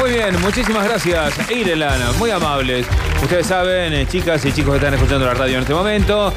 Muy bien, muchísimas gracias, Irelana, muy amables. Ustedes saben, eh, chicas y chicos que están escuchando la radio en este momento,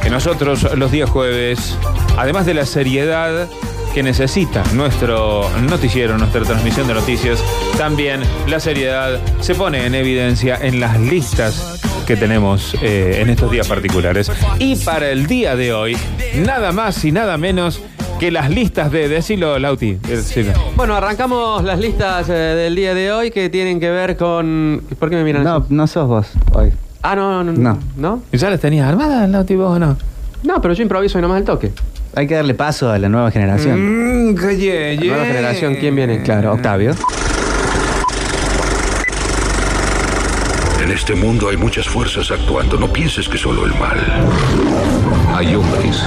que nosotros los días jueves, además de la seriedad que necesita nuestro noticiero, nuestra transmisión de noticias, también la seriedad se pone en evidencia en las listas que tenemos eh, en estos días particulares. Y para el día de hoy, nada más y nada menos que las listas de, decilo Lauti, decilo. Bueno, arrancamos las listas eh, del día de hoy que tienen que ver con. ¿Por qué me miran No, así? no sos vos hoy. Ah, no, no, No. no. ¿No? ¿Ya las tenías armadas, Lauti, vos o no? No, pero yo improviso y nomás el toque. Hay que darle paso a la nueva generación. Mm, que ye, La nueva generación, ¿quién viene? Claro, Octavio. En este mundo hay muchas fuerzas actuando. No pienses que solo el mal. Hay hombres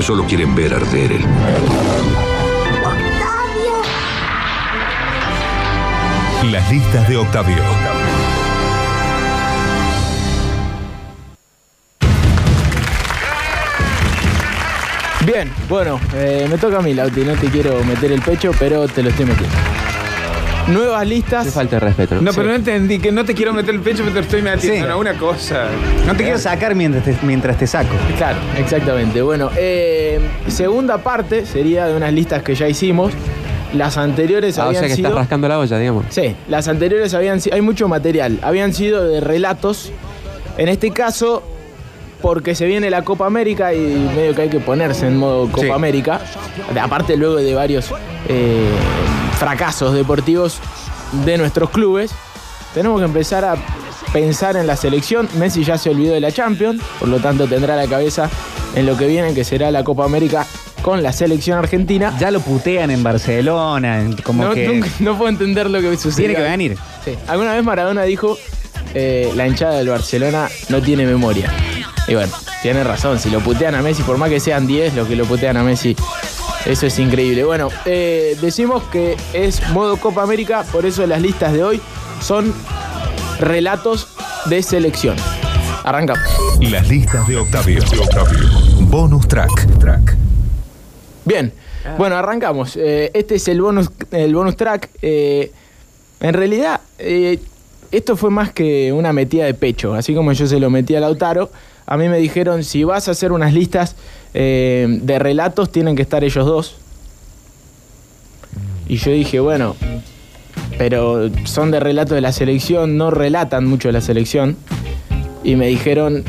que solo quieren ver arder el Las listas de Octavio. Bien, bueno, eh, me toca a mí, Lauti. No te quiero meter el pecho, pero te lo estoy metiendo. Nuevas Te listas. falta de respeto. No, pero no entendí, que no te quiero meter el pecho, pero te estoy metiendo Sí. en una cosa. No te quiero sacar mientras te, mientras te saco. Claro, exactamente. Bueno, eh, segunda parte sería de unas listas que ya hicimos. Las anteriores Ah, o habían sea que sido. estás rascando la olla, digamos. Sí, las anteriores habían sido. Hay mucho material. Habían sido de relatos. En este caso, porque se viene la Copa América y medio que hay que ponerse en modo Copa Sí. América. Aparte, luego de varios eh, fracasos deportivos de nuestros clubes, tenemos que empezar a pensar en la selección. Messi ya se olvidó de la Champions, por lo tanto tendrá la cabeza en lo que viene, que será la Copa América con la selección argentina. Ya lo putean en Barcelona, como no, que nunca- no puedo entender lo que sucede. tiene que venir. Sí. Alguna vez Maradona dijo, eh, la hinchada del Barcelona no tiene memoria. Y bueno, tiene razón, si lo putean a Messi, por más que sean 10 los que lo putean a Messi, eso es increíble. Bueno, eh, decimos que es modo Copa América, por eso las listas de hoy son relatos de selección. Arrancamos. Las listas de Octavio. Bonus track. track. Bien, bueno, arrancamos. Eh, este es el bonus, el bonus track. Eh, en realidad, esto fue más que una metida de pecho. Así como yo se lo metí a Lautaro, a mí me dijeron, si vas a hacer unas listas eh, de relatos, tienen que estar ellos dos. Y yo dije, bueno, pero son de relatos de la selección, no relatan mucho de la selección. Y me dijeron,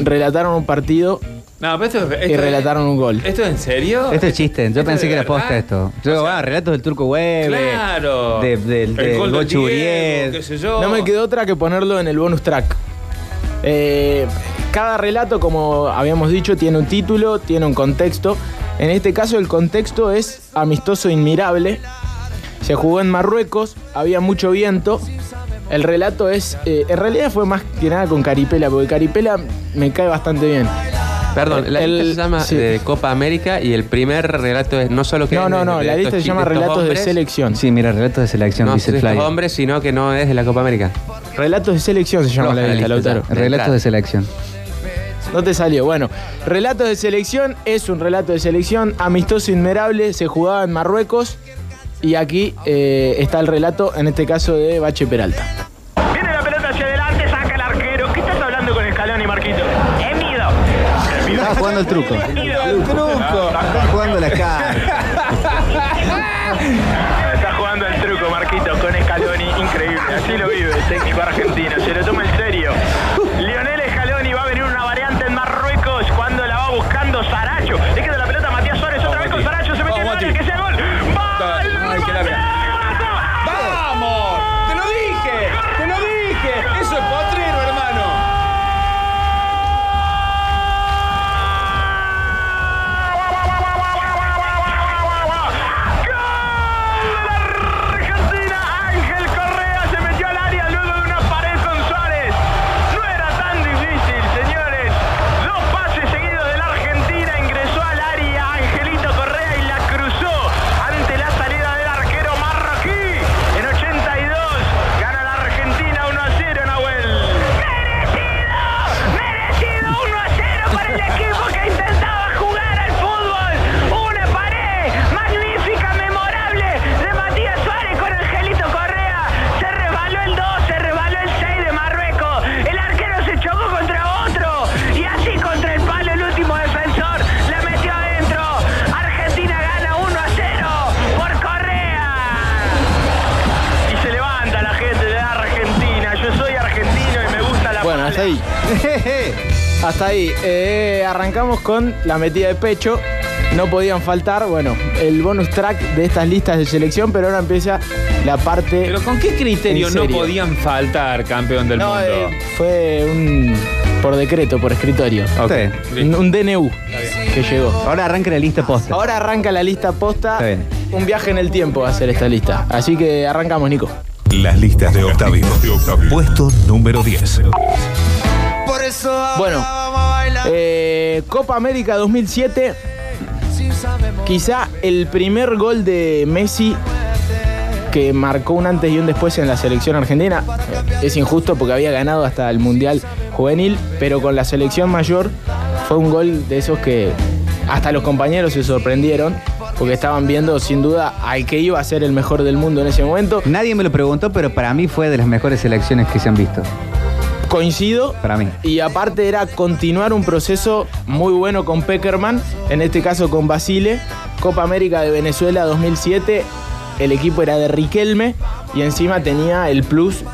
relataron un partido No, pero esto, y relataron un gol. ¿Esto es en serio? Esto es chiste. Yo ¿Esto pensé de que era verdad? posta esto. Yo, O sea, ah, relatos del Turco Hueve. Claro. De, del El del gol del Gochu Diego, Uriel. qué sé yo. No me quedó otra que ponerlo en el bonus track. Eh, cada relato, como habíamos dicho, tiene un título, tiene un contexto. En este caso el contexto es amistoso inmirable. Se jugó en Marruecos, había mucho viento. El relato es, eh, en realidad fue más que nada con Caripela, porque Caripela me cae bastante bien. Perdón, la El- lista se llama sí. eh, Copa América y el primer relato es no solo que No, no, no, la lista se llama Relatos de Selección. Sí, mira, relatos de selección, No, dice de el flyer. hombres, sino que no es de la Copa América. Relatos de Selección se llama la lista, lista, Lautaro. Relatos de selección. No te salió. Bueno, relatos de selección es un relato de selección amistoso inmerable, se jugaba en Marruecos y aquí eh, está el relato, en este caso de Bache Peralta. Viene la pelota hacia adelante, saca el arquero. ¿Qué estás hablando con Escalón y Marquito? Emido. Estaba jugando el truco. El truco. Estaba jugando la cara. Está jugando el truco, Marquito, con Scaloni. Increíble. Así lo vive el técnico argentino. Se lo toma en Hasta ahí. Eh, arrancamos con la metida de pecho. No podían faltar, bueno, el bonus track de estas listas de selección, pero ahora empieza la parte. Pero ¿con qué criterio ¿En no podían faltar campeón del No, mundo? eh, fue un. por decreto, por escritorio. Ok, Sí. listo. Un, un DNU que llegó. Ahora arranca la lista posta. Ahora arranca la lista posta. Está bien. Un viaje en el tiempo va a ser esta lista. Así que arrancamos, Nico. Las listas de Octavio. Puesto número 10. Bueno, eh, Copa América 2007. Quizá el primer gol de Messi que marcó un antes y un después en la selección argentina. Es injusto porque había ganado hasta el Mundial Juvenil, pero con la selección mayor fue un gol de esos que hasta los compañeros se sorprendieron porque estaban viendo sin duda al que iba a ser el mejor del mundo en ese momento. Nadie me lo preguntó, pero para mí fue de las mejores selecciones que se han visto. Coincido. Para mí. Y aparte era continuar un proceso muy bueno con Peckerman, en este caso con Basile. Copa América de Venezuela 2007, el equipo era de Riquelme y encima tenía el plus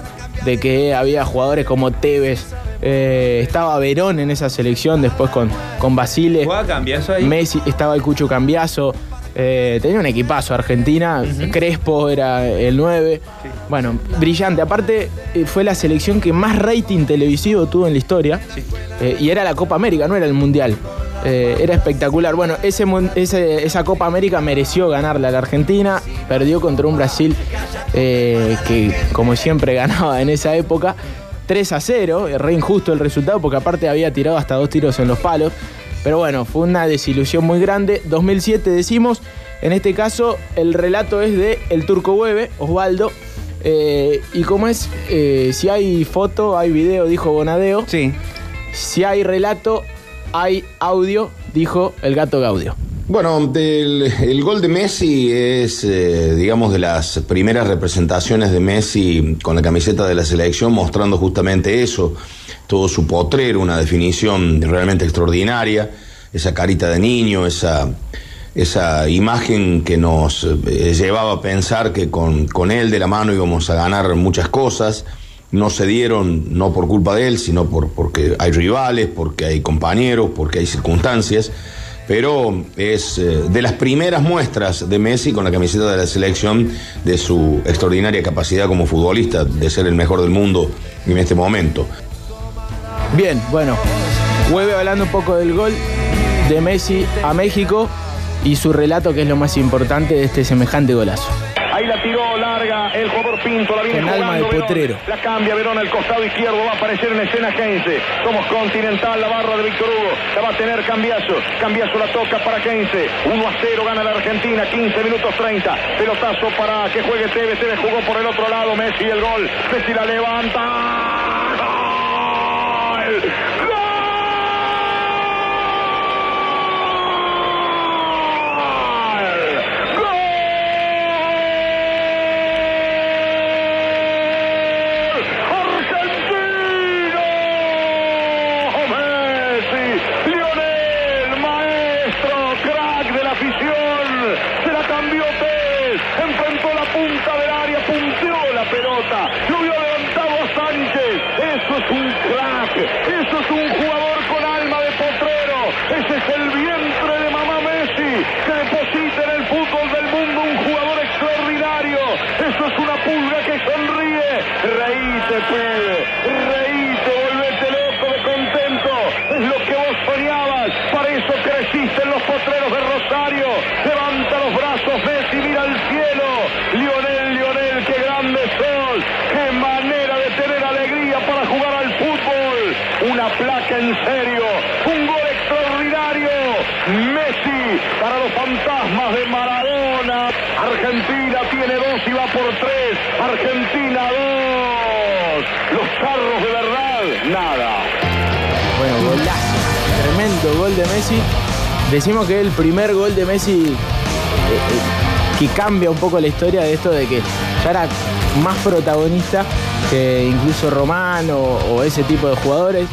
de que había jugadores como Tevez, eh, estaba Verón en esa selección, después con, con Basile. ¿Jugaba Cambiaso ahí? Messi, estaba el Cucho Cambiaso. Eh, tenía un equipazo Argentina. Crespo era el 9. Bueno, brillante. Aparte, eh, fue la selección que más rating televisivo tuvo en la historia. Eh, y era la Copa América, no era el Mundial. Eh, era espectacular. Bueno, ese, esa Copa América mereció ganarla a la Argentina. Perdió contra un Brasil que, como siempre, ganaba en esa época. 3 a 0, eh, re injusto el resultado porque aparte había tirado hasta dos tiros en los palos. Pero bueno, fue una desilusión muy grande. 2007 decimos, en este caso el relato es de el turco Hueve, Osvaldo. Eh, y como es, Eh, si hay foto, hay video, dijo Bonadeo. Sí. Si hay relato, hay audio, dijo el gato Gaudio. Bueno, del- el gol de Messi es, eh, digamos, de las primeras representaciones de Messi con la camiseta de la selección, mostrando justamente eso, todo su potrero, una definición realmente extraordinaria, esa carita de niño, esa, esa imagen que nos eh, llevaba a pensar que con, con él de la mano íbamos a ganar muchas cosas. No se dieron, no por culpa de él, sino por, porque hay rivales, porque hay compañeros, porque hay circunstancias pero es eh, de las primeras muestras de Messi con la camiseta de la selección de su extraordinaria capacidad como futbolista, de ser el mejor del mundo en este momento. Bien, bueno, Hueve hablando un poco del gol de Messi a México y su relato que es lo más importante de este semejante golazo. Ahí la tiró larga el jugador Pinto, la viene Con alma de Verón. potrero. La cambia Verón al costado izquierdo, va a aparecer en escena Keynes. Somos Continental, la barra de Víctor Hugo. La va a tener Cambiazo. Cambiazo la toca para Keynes. 1 a 0 gana la Argentina, 15 minutos 30. Pelotazo para que juegue Tevez. Tevez jugó por el otro lado, Messi el gol. Messi la levanta. Cambió Tevez, enfrentó la punta del área, punteó la pelota, lo vio levantado a Sánchez, eso es un crack, eso es un jugador con alma de potrero, ese es el vientre de mamá Messi, que deposita en el fútbol del mundo un jugador extraordinario, eso es una pulga que sonríe, reíte pibe, reíte, volvete loco de contento, es lo que vos soñabas, para eso creciste en los potreros de Rosario, levanta los brazos Messi, mira al cielo, Lionel, Lionel, qué grande sos, qué manera de tener alegría para jugar al fútbol, una placa en serio, un gol extraordinario, Messi para los fantasmas de Maradona, Argentina tiene dos y va por tres, Argentina dos, los charros de verdad, nada. Bueno, golazo. Tremendo gol de Messi. Decimos que es el primer gol de Messi eh, eh, que cambia un poco la historia de esto de que ya era más protagonista que incluso Román o ese tipo de jugadores.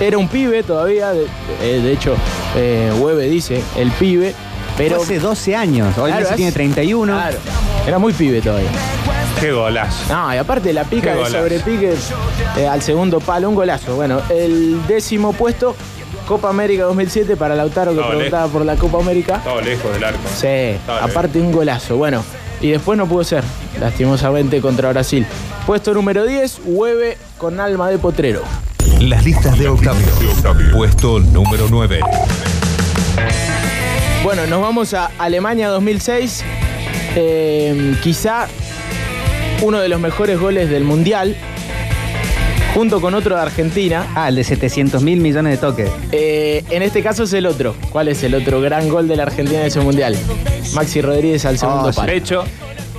Era un pibe todavía, de, eh, de hecho, eh, Hueve dice, el pibe, pero... Pero hace 12 años. Hoy Claro, Messi tiene 31. Claro, era muy pibe todavía. Qué golazo. No, y aparte la pica de sobrepique eh, al segundo palo, un golazo. Bueno, el décimo puesto, Copa América 2007 para Lautaro que Estaba preguntaba por la Copa América. Estaba lejos del arco. Sí, Estaba aparte un golazo. Bueno, y después no pudo ser, lastimosamente, contra Brasil. Puesto número 10, Hueve con alma de potrero. Las listas de Octavio. Puesto número 9. Bueno, nos vamos a Alemania 2006. Eh, quizá uno de los mejores goles del Mundial, junto con otro de Argentina. Ah, el de 700 mil millones de toques. Eh, en este caso es el otro. ¿Cuál es el otro gran gol de la Argentina en ese Mundial? Maxi Rodríguez al segundo Oh, sí. Pecho.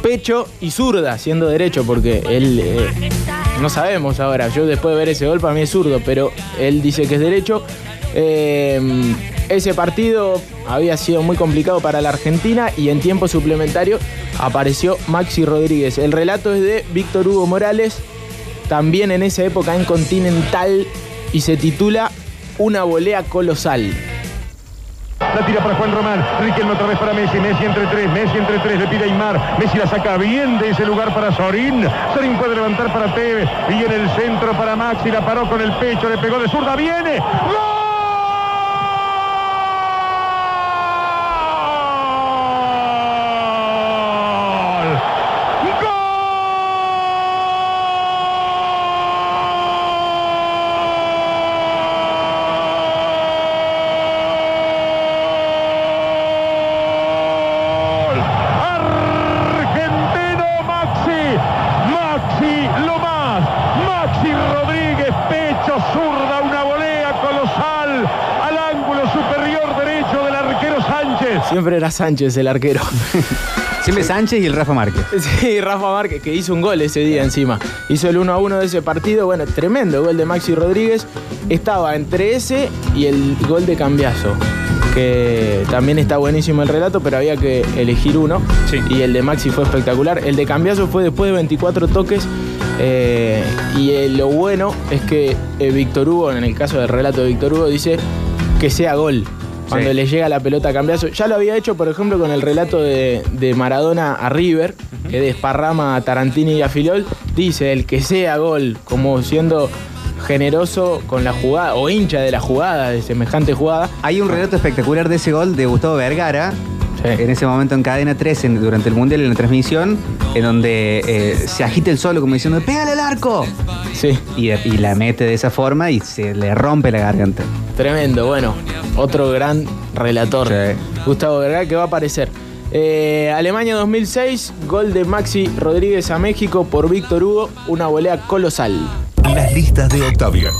Pecho y zurda, siendo derecho, porque él... eh, no sabemos ahora. Yo después de ver ese gol, para mí es zurdo, pero él dice que es derecho. Eh, ese partido había sido muy complicado para la Argentina y en tiempo suplementario apareció Maxi Rodríguez. El relato es de Víctor Hugo Morales, también en esa época en Continental, y se titula Una volea colosal. La tira para Juan Román. Riquelme otra vez para Messi. Messi entre tres. Messi entre tres. Le pide Aymar. Messi la saca bien de ese lugar para Sorín. Sorín puede levantar para Tevez. Y en el centro para Maxi. La paró con el pecho. Le pegó de zurda. ¡Viene! ¡Gol! Argentino Maxi, Maxi lo más, Maxi Rodríguez, pecho zurda, una volea colosal al ángulo superior derecho del arquero Sánchez. Siempre era Sánchez el arquero. Siempre Sánchez y el Rafa Márquez. Sí, Rafa Márquez, que hizo un gol ese día encima. Hizo el 1 a 1 de ese partido. Bueno, tremendo gol de Maxi Rodríguez. Estaba entre ese y el gol de Cambiazo. Que también está buenísimo el relato, pero había que elegir uno. Sí. Y el de Maxi fue espectacular. El de Cambiazo fue después de 24 toques. eh, y eh, lo bueno es que eh, Víctor Hugo, en el caso del relato de Víctor Hugo, dice que sea gol. Cuando Sí. le llega la pelota a cambiazo. Ya lo había hecho, por ejemplo, con el relato de, de Maradona a River, que desparrama a Tarantini y a Filiol. Dice el que sea gol, como siendo generoso con la jugada, o hincha de la jugada, de semejante jugada. Hay un relato espectacular de ese gol de Gustavo Vergara. Sí. En ese momento en cadena 3, en- durante el Mundial en la transmisión, en donde eh, se agita el solo como diciendo, ¡pégale al arco! Sí, Y, y la mete de esa forma y se le rompe la garganta. Tremendo. Bueno, otro gran relator. Sí. Gustavo Vergara, que va a aparecer. Eh, Alemania 2006, gol de Maxi Rodríguez a México por Víctor Hugo, una volea colosal. Las listas de Octavio.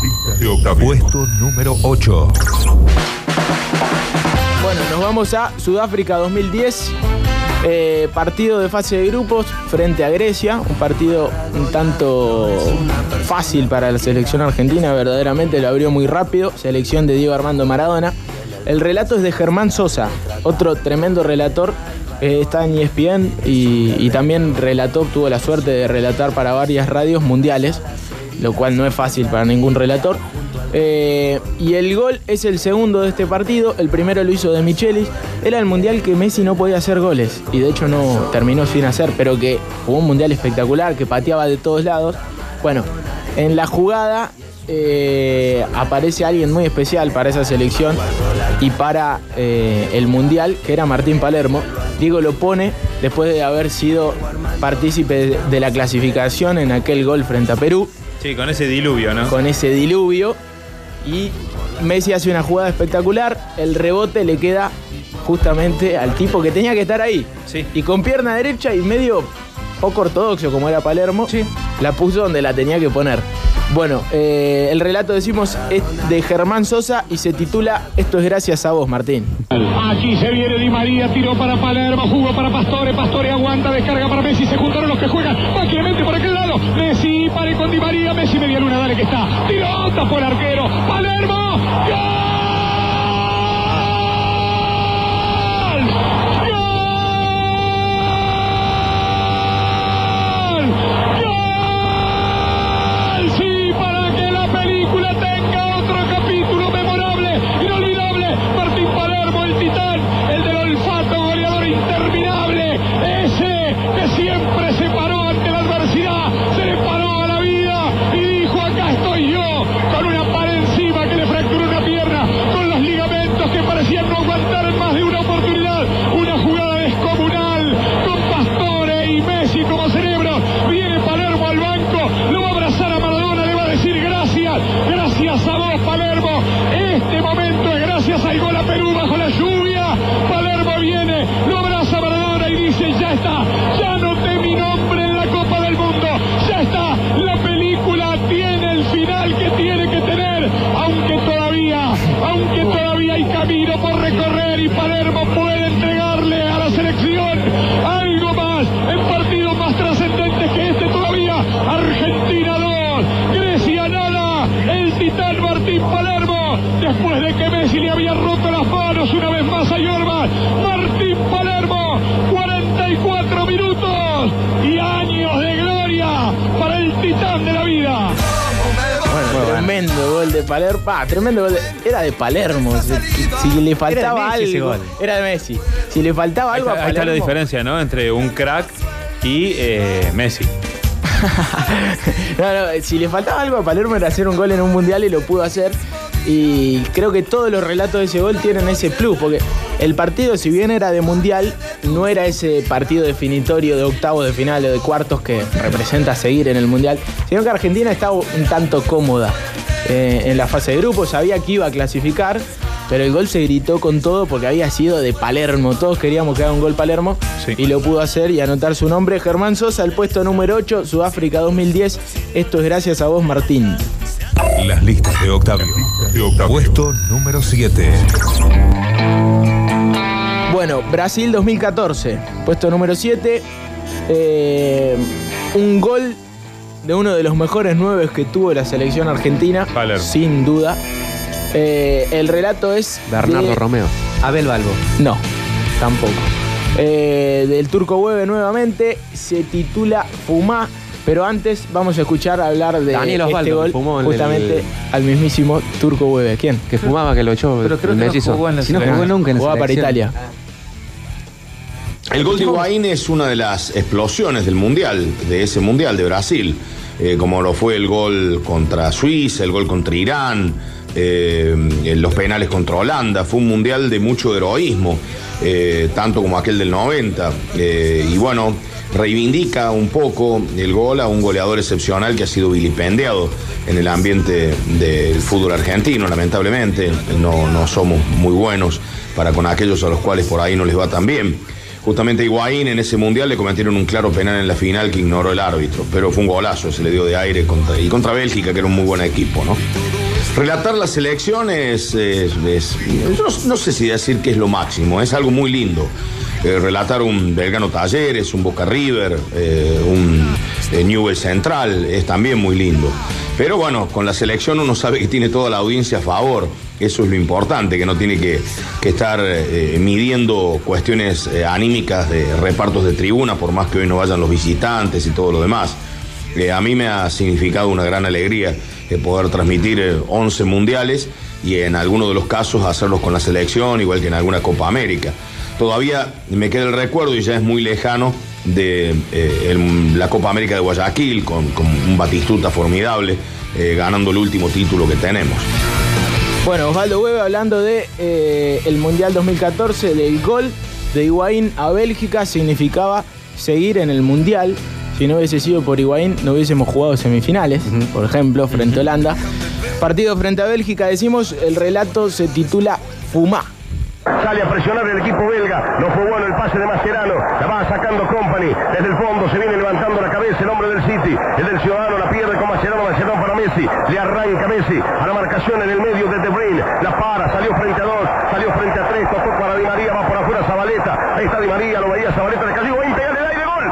Puesto número 8. Bueno, nos vamos a Sudáfrica 2010. Eh, partido de fase de grupos frente a Grecia. Un partido un tanto fácil para la selección argentina. Verdaderamente lo abrió muy rápido. Selección de Diego Armando Maradona. El relato es de Germán Sosa, otro tremendo relator. eh, está en ESPN y, y también relató, tuvo la suerte de relatar para varias radios mundiales, lo cual no es fácil para ningún relator. Eh, y el gol es el segundo de este partido. El primero lo hizo de Michelis. Era el mundial que Messi no podía hacer goles. Y de hecho no terminó sin hacer, pero que jugó un mundial espectacular, que pateaba de todos lados. Bueno, en la jugada eh, aparece alguien muy especial para esa selección y para eh, el mundial, que era Martín Palermo. Diego lo pone después de haber sido partícipe de- de la clasificación en aquel gol frente a Perú Sí, con ese diluvio, ¿no? con ese diluvio. Y Messi hace una jugada espectacular. El rebote le queda justamente al tipo que tenía que estar ahí. Sí. Y con pierna derecha y medio poco ortodoxo como era Palermo, la puso donde la tenía que poner. Bueno, eh, el relato decimos es de Germán Sosa y se titula Esto es gracias a vos, Martín. Aquí se viene Di María, tiró para Palermo, jugó para Pastore, Pastore aguanta, descarga para Messi, se juntaron los que juegan, va Clemente por aquel lado, Messi, pare con Di María, Messi media luna, dale que está, tiró, tapó el arquero, Palermo, ¡Gol! ¡Gol! Más, hay una más. Martín Palermo, 44 minutos y años de gloria para el titán de la vida. Bueno, tremendo gol de Palermo. Ah, tremendo gol. de- era de Palermo. Si, si le faltaba algo. gol. Era de Messi. Si le faltaba Ahí algo está, a ahí está la Palermo. diferencia, ¿no? Entre un crack y eh, Messi. No, no, si le faltaba algo a Palermo era hacer un gol en un mundial y lo pudo hacer. Y creo que todos los relatos de ese gol tienen ese plus, porque el partido, si bien era de mundial, no era ese partido definitorio de octavos de final o de cuartos que representa seguir en el mundial, sino que Argentina estaba un tanto cómoda eh, en la fase de grupos, sabía que iba a clasificar, pero el gol se gritó con todo porque había sido de Palermo. Todos queríamos que haga un gol Palermo Sí. y lo pudo hacer y anotar su nombre. Germán Sosa, el puesto número 8, Sudáfrica 2010. Esto es gracias a vos, Martín. Las listas de Octavio. Puesto número 7. Bueno, Brasil 2014, puesto número 7. Eh, un gol de uno de los mejores nueve que tuvo la selección argentina, Palermo. sin duda. Eh, el relato es. Bernardo de- Romeo. Abel Balbo. No, tampoco. Eh, del Turco Hueve nuevamente, se titula Fumá, pero antes vamos a escuchar hablar de Daniel este Osvaldo, gol que fumó en justamente el- al mismísimo Turco Hueve. ¿Quién? Que fumaba, que lo echó Pero creo el que no mellizo. jugó en la Si no selección. jugó nunca en la Jugaba para selección. Italia. El gol de Higuaín es una de las explosiones del Mundial, de ese Mundial de Brasil, eh, como lo fue el gol contra Suiza, el gol contra Irán, eh, en los penales contra Holanda. Fue un Mundial de mucho heroísmo, eh, tanto como aquel del 90. eh, y bueno, reivindica un poco el gol a un goleador excepcional que ha sido vilipendiado en el ambiente del fútbol argentino, lamentablemente. No, no somos muy buenos para con aquellos a los cuales por ahí no les va tan bien. Justamente Higuaín en ese mundial le cometieron un claro penal en la final que ignoró el árbitro, pero fue un golazo, se le dio de aire contra, y contra Bélgica, que era un muy buen equipo, ¿no? Relatar las elecciones es, no, sé si decir que es lo máximo, es algo muy lindo. Eh, relatar un Belgrano Talleres, un Boca River, eh, un eh, Newell Central, es también muy lindo. Pero bueno, con la selección uno sabe que tiene toda la audiencia a favor. Eso es lo importante, que no tiene que, estar eh, midiendo cuestiones anímicas de repartos de tribuna, por más que hoy no vayan los visitantes y todo lo demás. A mí me ha significado una gran alegría eh, poder transmitir eh, 11 mundiales y en algunos de los casos hacerlos con la selección, igual que en alguna Copa América. Todavía me queda el recuerdo y ya es muy lejano de eh, la Copa América de Guayaquil con, un Batistuta formidable, eh, ganando el último título que tenemos. Bueno, Osvaldo Hueve hablando de eh, el Mundial 2014, del gol de Higuaín a Bélgica, significaba seguir en el Mundial. Si no hubiese sido por Higuaín, no hubiésemos jugado semifinales, por ejemplo, frente a Holanda. Partido frente a Bélgica, decimos, el relato se titula Fumá. Sale a presionar el equipo belga. No fue bueno el pase de Mascherano. La va sacando Company. Desde el fondo se viene levantando la cabeza el hombre del City. El del Ciudadano la pierde con Mascherano. Mascherano para Messi. Le arranca Messi a la marcación en el medio de De Bruyne. La para. Salió frente a dos. Salió frente a tres. Tocó para Di María. Va por afuera Zabaleta. Ahí está Di María. Lo veía Zabaleta. Le cayó. Ahí pega en el aire. Gol.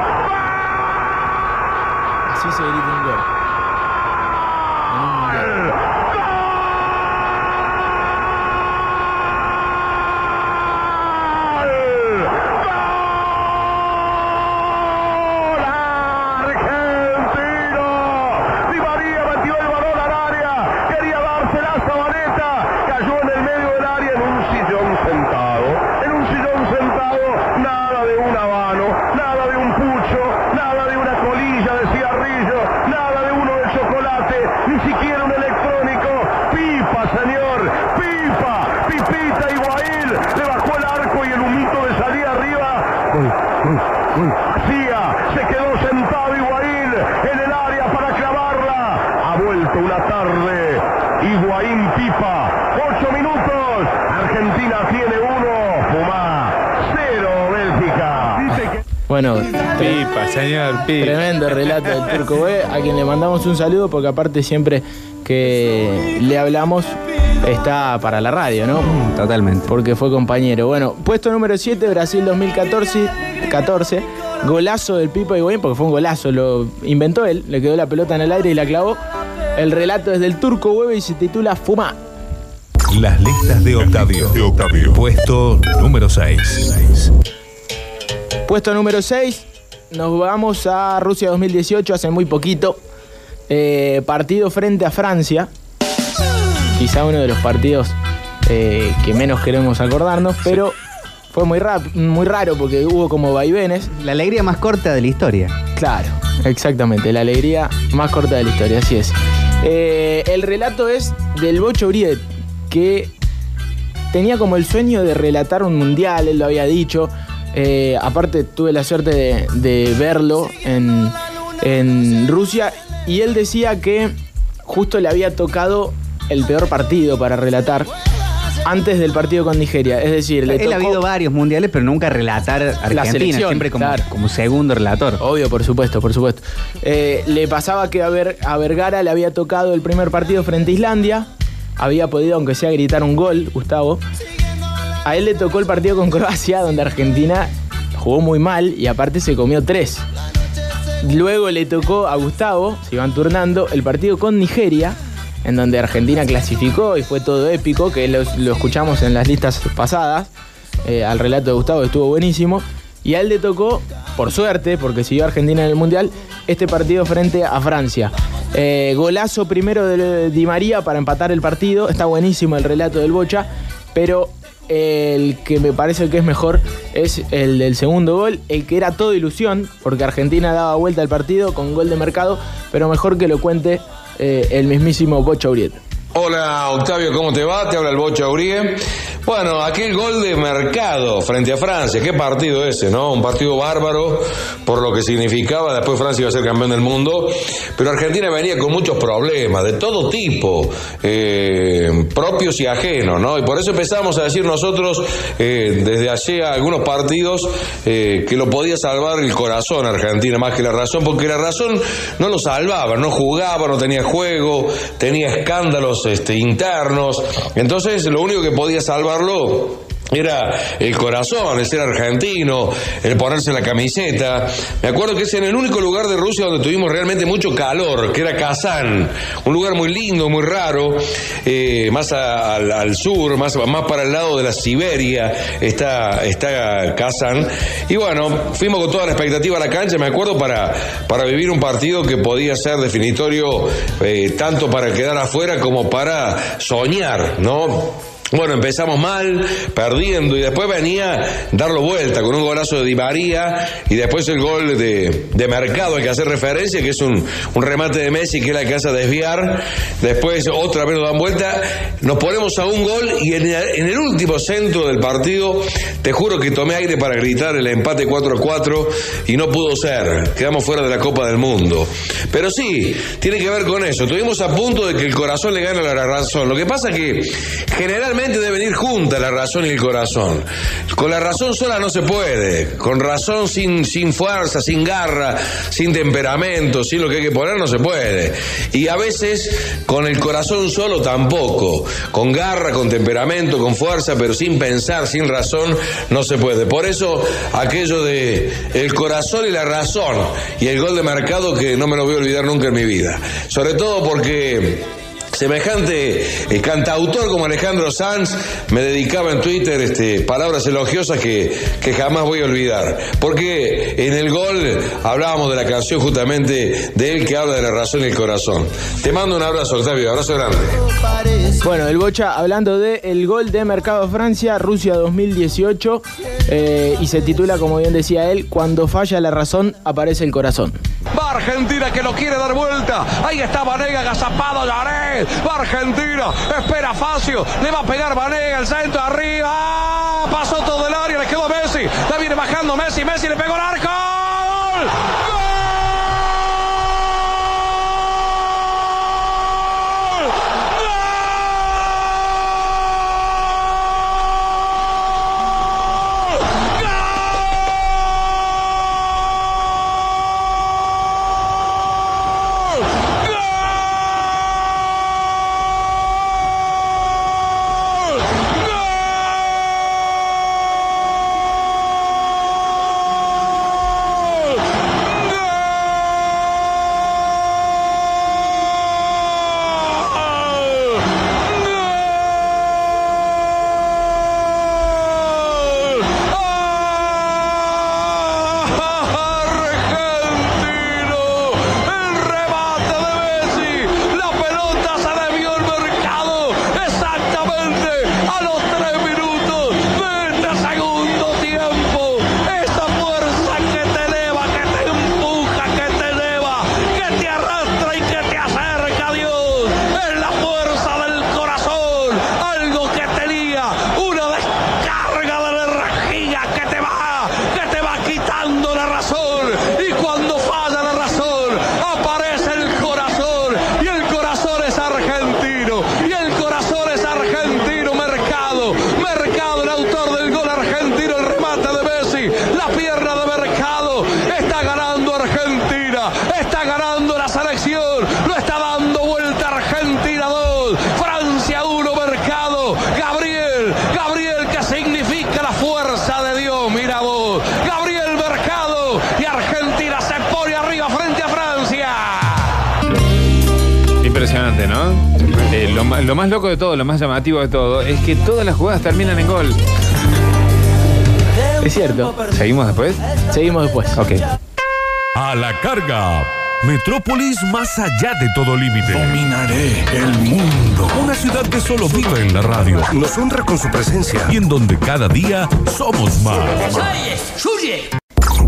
Así se grita un gol. En un mundial. ¡Gol! ¡Argentino! Di María metió el balón al área. Quería dársela a Zabaleta. Cayó en el medio del área en un sillón sentado. En un sillón sentado. Nada de un habano. Nada de un pucho. Nada de una colilla de cigarrillo. Nada de uno de chocolate. Ni siquiera un electrónico. Pipa, señor. Pipa. Pipita Iguail. Le bajó el arco y el humito de salida arriba. Hacía, se quedó sentado Higuaín en el área para clavarla. Ha vuelto una tarde. Higuaín Pipa. Ocho minutos. Argentina tiene uno. Pumá. Cero Bélgica. Dice que... Bueno, Pipa, señor, pipa. Tremendo relato del Turco B, a quien le mandamos un saludo porque aparte siempre que le hablamos está para la radio, ¿no? Totalmente. Porque fue compañero. Bueno, puesto número 7, Brasil 2014, 14, golazo del Pipa Higuaín, porque fue un golazo, lo inventó él, le quedó la pelota en el aire y la clavó. El relato es del Turco Hueve y se titula Fuma. Las listas de Octavio. De Octavio. Puesto número 6. Puesto número 6, nos vamos a Rusia 2018, hace muy poquito. Eh, partido frente a Francia. Quizá uno de los partidos eh, que menos queremos acordarnos, pero fue muy, rap- muy raro porque hubo como vaivenes. La alegría más corta de la historia. Claro, exactamente, la alegría más corta de la historia, así es. Eh, el relato es del Bocho Uriet, que tenía como el sueño de relatar un mundial, él lo había dicho. Aparte tuve la suerte de, de verlo en, en Rusia y él decía que justo le había tocado el peor partido para relatar antes del partido con Nigeria. Es decir, le Él tocó... ha habido varios mundiales, pero nunca relatar Argentina, selección, siempre como, claro. como segundo relator. Obvio, por supuesto, por supuesto. Eh, le pasaba que a, Ver- a Vergara le había tocado el primer partido frente a Islandia. Había podido, aunque sea, gritar un gol, Gustavo. A él le tocó el partido con Croacia, donde Argentina jugó muy mal y aparte se comió tres. Luego le tocó a Gustavo, se iban turnando, el partido con Nigeria, en donde Argentina clasificó y fue todo épico, que lo, lo escuchamos en las listas pasadas. Eh, al relato de Gustavo estuvo buenísimo. Y a él le tocó, por suerte, porque siguió Argentina en el Mundial, este partido frente a Francia. Eh, golazo primero de Di María para empatar el partido. Está buenísimo el relato del Bocha, pero el que me parece que es mejor es el del segundo gol, el que era todo ilusión, porque Argentina daba vuelta al partido con gol de mercado, pero mejor que lo cuente eh, el mismísimo Bocha Uriet. Hola Octavio, ¿cómo te va? Te habla el Bocha Urié. Bueno, aquel gol de mercado frente a Francia, qué partido ese, ¿no? Un partido bárbaro por lo que significaba, después Francia iba a ser campeón del mundo, pero Argentina venía con muchos problemas, de todo tipo, eh, propios y ajenos, ¿no? Y por eso empezamos a decir nosotros, eh, desde hace algunos partidos, eh, que lo podía salvar el corazón Argentina más que la razón, porque la razón no lo salvaba, no jugaba, no tenía juego, tenía escándalos este, internos, entonces lo único que podía salvarlo era el corazón, el ser argentino, el ponerse la camiseta. Me acuerdo que es en el único lugar de Rusia donde tuvimos realmente mucho calor, que era Kazán, un lugar muy lindo, muy raro, eh, más al, sur, más, más para el lado de la Siberia está, está Kazán. Y bueno, fuimos con toda la expectativa a la cancha, me acuerdo, para, para vivir un partido que podía ser definitorio eh, tanto para quedar afuera como para soñar, ¿no? Bueno, empezamos mal, perdiendo, y después venía darlo vuelta con un golazo de Di María y después el gol de, de Mercado, al que hacer referencia, que es un, un remate de Messi que él alcanza a desviar. Después otra vez nos dan vuelta, nos ponemos a un gol y en el, último centro del partido, te juro que tomé aire para gritar el empate 4 a 4 y no pudo ser. Quedamos fuera de la Copa del Mundo. Pero sí, tiene que ver con eso. Estuvimos a punto de que el corazón le gane a la razón. Lo que pasa que generalmente deben ir juntas la razón y el corazón. Con la razón sola no se puede. Con razón sin, sin fuerza, sin garra, sin temperamento, sin lo que hay que poner, no se puede. Y a veces con el corazón solo tampoco. Con garra, con temperamento, con fuerza, pero sin pensar, sin razón, no se puede. Por eso aquello de el corazón y la razón y el gol de mercado que no me lo voy a olvidar nunca en mi vida. Sobre todo porque Semejante eh, cantautor como Alejandro Sanz me dedicaba en Twitter este, palabras elogiosas que, que jamás voy a olvidar. Porque en el gol hablábamos de la canción justamente de él que habla de la razón y el corazón. Te mando un abrazo, Octavio, abrazo grande. Bueno, el Bocha hablando de el gol de Mercado Francia, Rusia 2018, eh, y se titula, como bien decía él, Cuando falla la razón, aparece el corazón. Va Argentina que lo quiere dar vuelta. Ahí está Vanega, agazapado Yared. Va Argentina, espera Facio. Le va a pegar Vanega, el centro arriba. ¡Ah! Pasó todo el área, le quedó Messi. La viene bajando Messi, Messi le pegó el arco. ¡Gol! el autor del gol argentino, el remate de Messi, la pierna de Mercado. Está ganando Argentina, está ganando. Lo, lo más loco de todo, lo más llamativo de todo, es que todas las jugadas terminan en gol. Es cierto. ¿Seguimos después? Seguimos después. Ok. A la carga. Metrópolis más allá de todo límite. Dominaré el mundo. Una ciudad que solo vive en la radio Nos honra con su presencia. y en donde cada día somos más.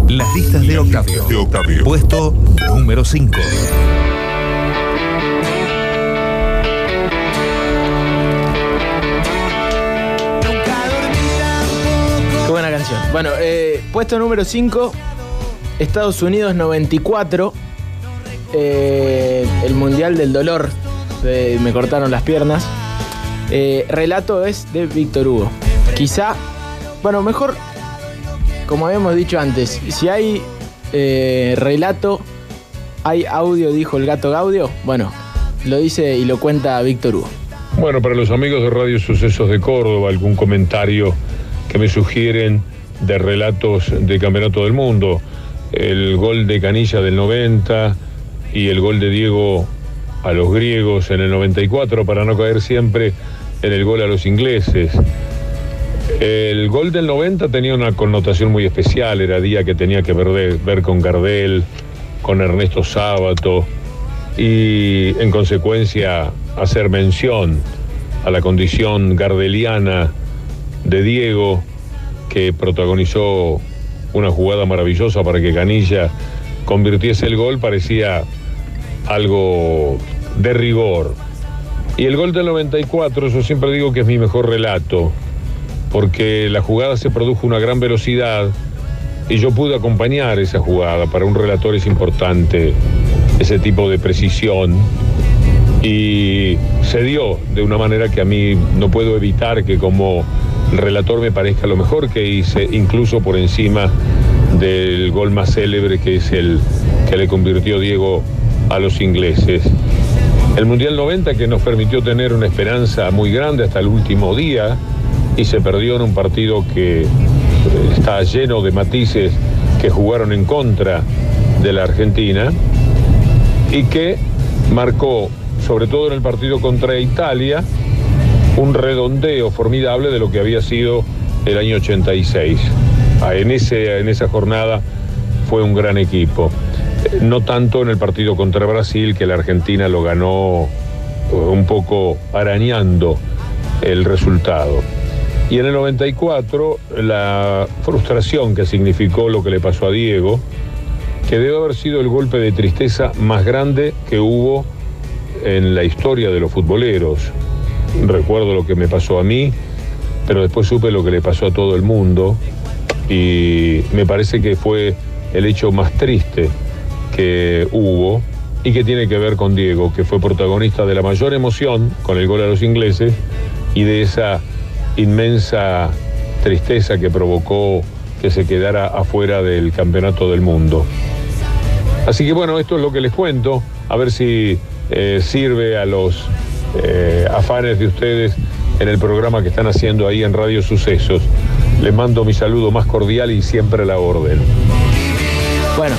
Las listas de Octavio. De Octavio. Puesto número 5. Bueno, eh, puesto número 5, Estados Unidos 94, eh, el Mundial del Dolor, eh, me cortaron las piernas. Eh, relato es de Víctor Hugo. Quizá, bueno, mejor, como habíamos dicho antes, si hay relato, hay audio, dijo el gato Gaudio. Bueno, lo dice y lo cuenta Víctor Hugo. Bueno, para los amigos de Radio Sucesos de Córdoba, algún comentario que me sugieren de relatos de Campeonato del Mundo. El gol de Canilla del 90 y el gol de Diego a los griegos en el 94 para no caer siempre en el gol a los ingleses. El gol del 90 tenía una connotación muy especial, era día que tenía que ver, ver con Gardel, con Ernesto Sábato y en consecuencia hacer mención a la condición gardeliana de Diego que protagonizó una jugada maravillosa para que Canilla convirtiese el gol parecía algo de rigor. Y el gol del 94, yo siempre digo que es mi mejor relato, porque la jugada se produjo una gran velocidad y yo pude acompañar esa jugada. Para un relator es importante ese tipo de precisión y se dio de una manera que a mí no puedo evitar que como relator me parezca lo mejor que hice, incluso por encima del gol más célebre que es el que le convirtió Diego a los ingleses. El Mundial 90 que nos permitió tener una esperanza muy grande hasta el último día y se perdió en un partido que eh, está lleno de matices que jugaron en contra de la Argentina y que marcó, sobre todo en el partido contra Italia, un redondeo formidable de lo que había sido el año 86. Ah, En, ese, en esa jornada fue un gran equipo. No tanto en el partido contra Brasil, que la Argentina lo ganó eh, un poco arañando el resultado. Y en el 94, la frustración que significó lo que le pasó a Diego, que debe haber sido el golpe de tristeza más grande que hubo en la historia de los futboleros. Recuerdo lo que me pasó a mí, pero después supe lo que le pasó a todo el mundo y me parece que fue el hecho más triste que hubo y que tiene que ver con Diego, que fue protagonista de la mayor emoción con el gol a los ingleses y de esa inmensa tristeza que provocó que se quedara afuera del campeonato del mundo. Así que bueno, esto es lo que les cuento, a ver si eh, sirve a los eh, afanes de ustedes en el programa que están haciendo ahí en Radio Sucesos. Les mando mi saludo más cordial y siempre a la orden. Bueno,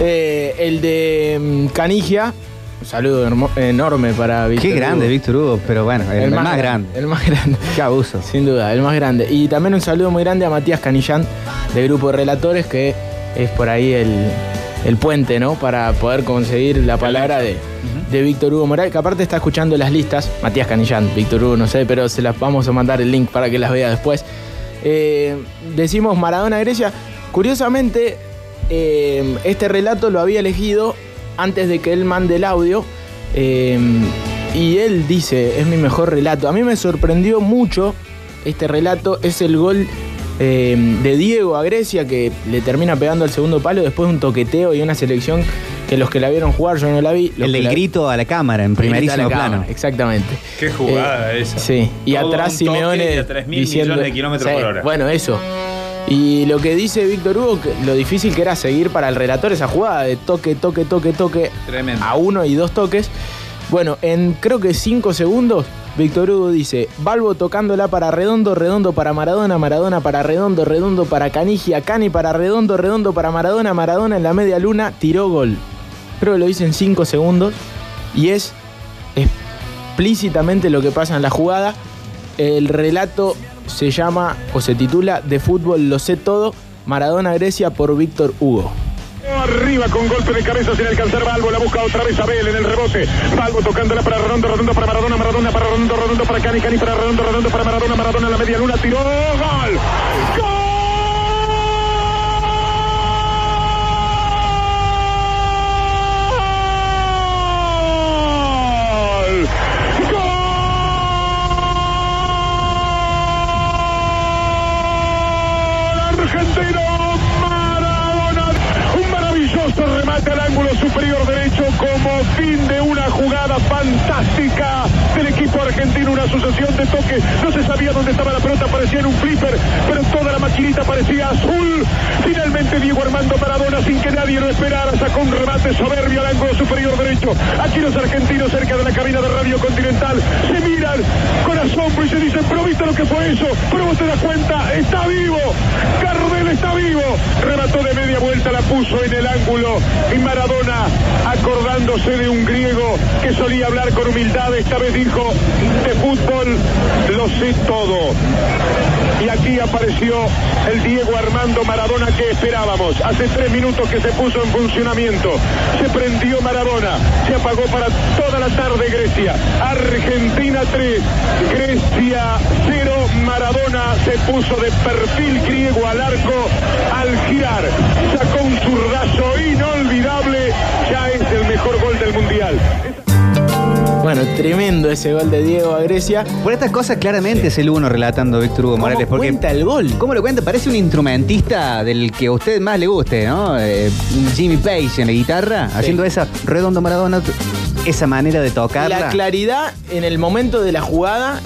eh, el de mm, Canigia, un saludo enorme para Víctor. Qué grande, Hugo. Víctor Hugo, pero bueno, el, el más, grande. El más grande. Qué abuso. Sin duda, el más grande. Y también un saludo muy grande a Matías Canillán, del grupo de relatores, que es por ahí el, el puente, ¿no? Para poder conseguir la palabra de, de Víctor Hugo Morales, que aparte está escuchando las listas. Matías Canillán, Víctor Hugo, no sé, pero se las vamos a mandar el link para que las vea después. Eh, decimos Maradona Grecia. Curiosamente, eh, este relato lo había elegido antes de que él mande el audio. eh, y él dice, es mi mejor relato. A mí me sorprendió mucho este relato. Es el gol eh, de Diego a Grecia que le termina pegando al segundo palo después de un toqueteo y una selección que los que la vieron jugar yo no la vi. los El del la- grito a la cámara en primerísimo cámara, plano. Exactamente. Qué jugada Eh, esa. Sí, y Todo atrás Simeone y a 3.000 diciendo, millones de kilómetros Sí, por hora. Bueno, eso. Y lo que dice Víctor Hugo, que lo difícil que era seguir para el relator esa jugada de toque, toque, toque, toque Tremendo. a uno y dos toques. Bueno, en creo que cinco segundos, Víctor Hugo dice, Balbo tocándola para Redondo, Redondo para Maradona, Maradona para Redondo, Redondo para Canigia, Cani para Redondo, Redondo para Maradona, Maradona en la media luna, tiró gol. Creo que lo dice en cinco segundos y es explícitamente lo que pasa en la jugada. El relato se llama o se titula De fútbol lo sé todo, Maradona Grecia por Víctor Hugo. Arriba con golpe de cabeza sin alcanzar Balbo, la busca otra vez Abel en el rebote. Balbo tocándola para Redondo, Redondo para Maradona, Maradona para Redondo, Redondo para Cani, Cani para Redondo, Redondo para Maradona, Maradona en la media luna, tiró gol. ¡Gol! Superior derecho como fin de una jugada fantástica del equipo argentino. Una sucesión de toques. No se sabía dónde estaba la pelota, parecía en un flipper, pero toda la maquinita parecía azul. Finalmente Diego Armando Maradona, sin que nadie lo esperara, sacó un remate soberbio al ángulo superior derecho. Aquí los argentinos cerca de la cabina de Radio Continental se miran con asombro y se dicen, pero viste lo que fue eso, pero vos te das cuenta, está vivo, Está vivo. Remató de media vuelta, la puso en el ángulo y Maradona, acordándose de un griego que solía hablar con humildad, esta vez dijo, de fútbol lo sé todo. Y aquí apareció el Diego Armando Maradona que esperábamos. Hace tres minutos que se puso en funcionamiento. Se prendió Maradona. Se apagó para toda la tarde Grecia. Argentina 3, Grecia 0. Maradona se puso de perfil griego al arco al girar. Sacó un zurdazo inolvidable. Ya es el mejor gol del Mundial. Bueno, tremendo ese gol de Diego a Grecia. Por estas cosas claramente es el uno relatando Víctor Hugo Morales. Porque, cuenta el gol? ¿Cómo lo cuenta? Parece un instrumentista del que a usted más le guste, ¿no? Eh, Jimmy Page en la guitarra, haciendo esa redondo Maradona, esa manera de tocarla. La claridad en el momento de la jugada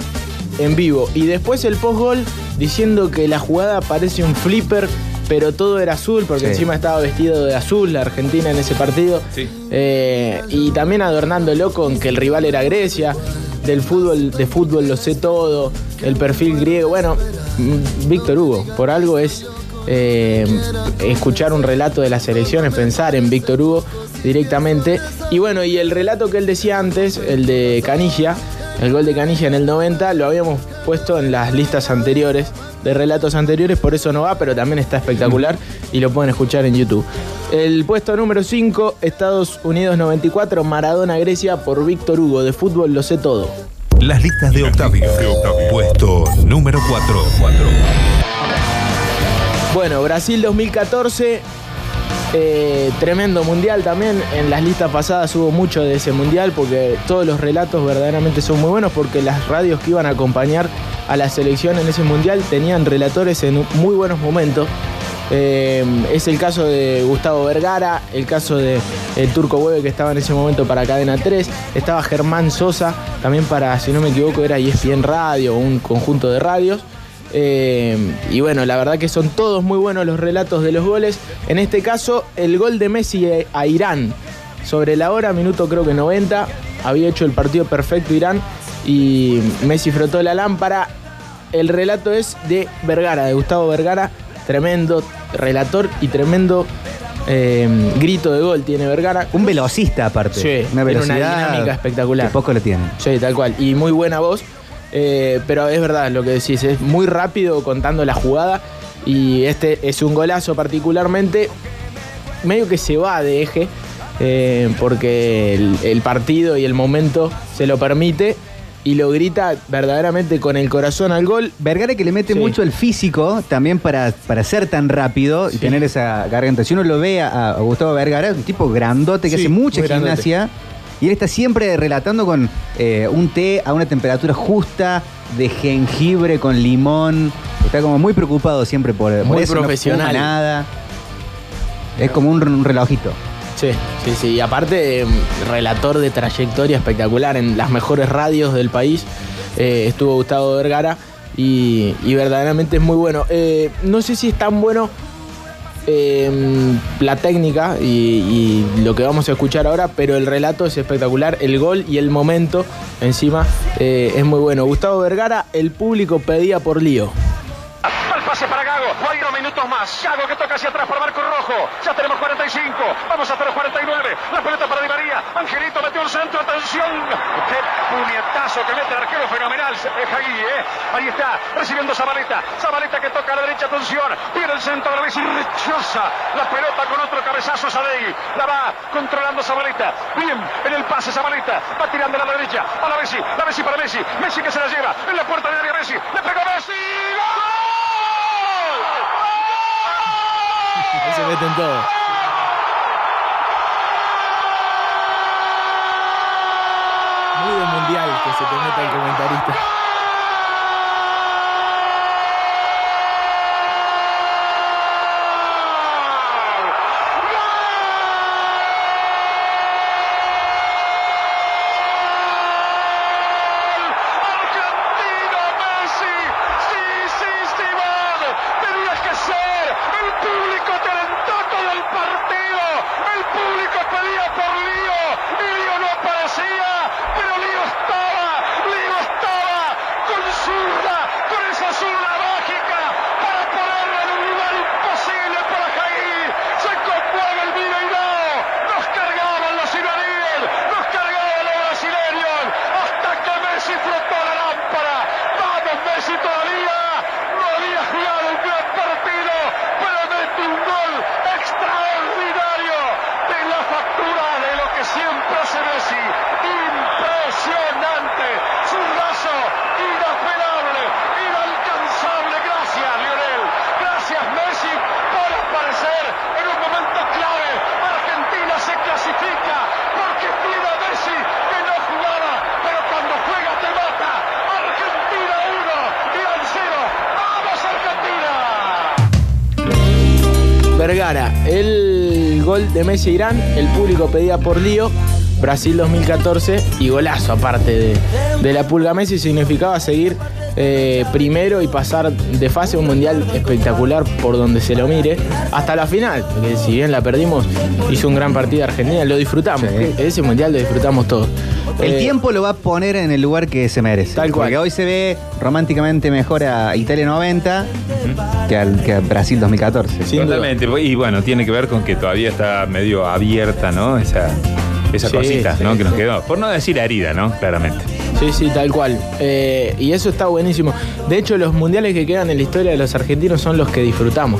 en vivo. Y después el post-gol diciendo que la jugada parece un flipper, pero todo era azul, porque Sí. encima estaba vestido de azul la Argentina en ese partido. Sí. Eh, y también adornándolo con que el rival era Grecia. Del fútbol, de fútbol lo sé todo, el perfil griego. Bueno, mm, Víctor Hugo, por algo es eh, escuchar un relato de las elecciones, pensar en Víctor Hugo directamente. Y bueno, y el relato que él decía antes, el de Canilla, el gol de Canilla en el 90, lo habíamos puesto en las listas anteriores, de relatos anteriores, por eso no va, pero también está espectacular y lo pueden escuchar en YouTube. El puesto número 5, Estados Unidos 94, Maradona Grecia por Víctor Hugo, de fútbol lo sé todo. Las listas de Octavio. Puesto número 4. Bueno, Brasil 2014, eh, tremendo mundial también. En las listas pasadas hubo mucho de ese mundial porque todos los relatos verdaderamente son muy buenos porque las radios que iban a acompañar a la selección en ese mundial tenían relatores en muy buenos momentos. Eh, es el caso de Gustavo Vergara, el caso de el Turco Hueve que estaba en ese momento para Cadena 3, estaba Germán Sosa, también para, si no me equivoco, era ESPN Radio, un conjunto de radios. Eh, y bueno, la verdad que son todos muy buenos los relatos de los goles. En este caso, el gol de Messi a Irán. Sobre la hora, minuto creo que 90, había hecho el partido perfecto Irán y Messi frotó la lámpara. El relato es de Vergara, de Gustavo Vergara. Tremendo relator y tremendo eh, grito de gol tiene Vergara. Un velocista aparte. Sí, una velocidad una dinámica espectacular. Que poco lo tiene. Sí, tal cual. Y muy buena voz. Eh, pero es verdad lo que decís, es muy rápido contando la jugada. Y este es un golazo particularmente. Medio que se va de eje. eh, porque el, el partido y el momento se lo permite. Y lo grita verdaderamente con el corazón al gol. Vergara que le mete Sí. mucho el físico también para, para ser tan rápido y tener esa garganta. Si uno lo ve a, a Gustavo Vergara, es un tipo grandote que Sí, hace mucha grandote. gimnasia. Y él está siempre relatando con eh, un té a una temperatura justa, de jengibre con limón. Está como muy preocupado siempre por, por Muy eso. profesional. nada. Es como un, un relojito. Sí, sí, sí. Y aparte, eh, relator de trayectoria espectacular en las mejores radios del país. eh, estuvo Gustavo Vergara. y, verdaderamente es muy bueno. Eh, no sé si es tan bueno eh, la técnica y, y lo que vamos a escuchar ahora, pero el relato es espectacular, el gol y el momento encima eh, es muy bueno. Gustavo Vergara, el público pedía por lío. Pase para Gago, cuatro minutos más. Gago que toca hacia atrás para Marco Rojo. Ya tenemos 45, vamos hasta los 49. La pelota para Di María. Angelito metió el centro, atención. Qué puñetazo que mete el arquero fenomenal. Ahí, ¿eh? Ahí está, recibiendo Zabaleta. Zabaleta que toca a la derecha, atención. Viene el centro, a la vez y rechaza la pelota con otro cabezazo Sadei. La va controlando Zabaleta. Bien, en el pase Zabaleta. Va tirando a la derecha. A la Messi, la Messi para Messi. Messi que se la lleva. En la puerta de área Messi. Le pegó Messi. Ahí se meten todos. Muy de mundial que se te meta el comentarista. Messi Irán, el público pedía por lío. Brasil 2014 y golazo aparte de, de la pulga Messi significaba seguir eh, primero y pasar de fase a un mundial espectacular por donde se lo mire hasta la final, porque si bien la perdimos hizo un gran partido Argentina, lo disfrutamos, ese mundial lo disfrutamos todos. El Eh, tiempo lo va a poner en el lugar que se merece. Tal cual. Porque hoy se ve románticamente mejor a Italia 90 que, al, que a Brasil 2014. Totalmente. Y bueno, tiene que ver con que todavía está medio abierta, ¿no? Esa, esa Sí, cosita, sí, ¿no? Que nos sí. quedó. Por no decir herida, ¿no? Claramente. Sí, sí, tal cual. Eh, y eso está buenísimo. De hecho, los mundiales que quedan en la historia de los argentinos son los que disfrutamos.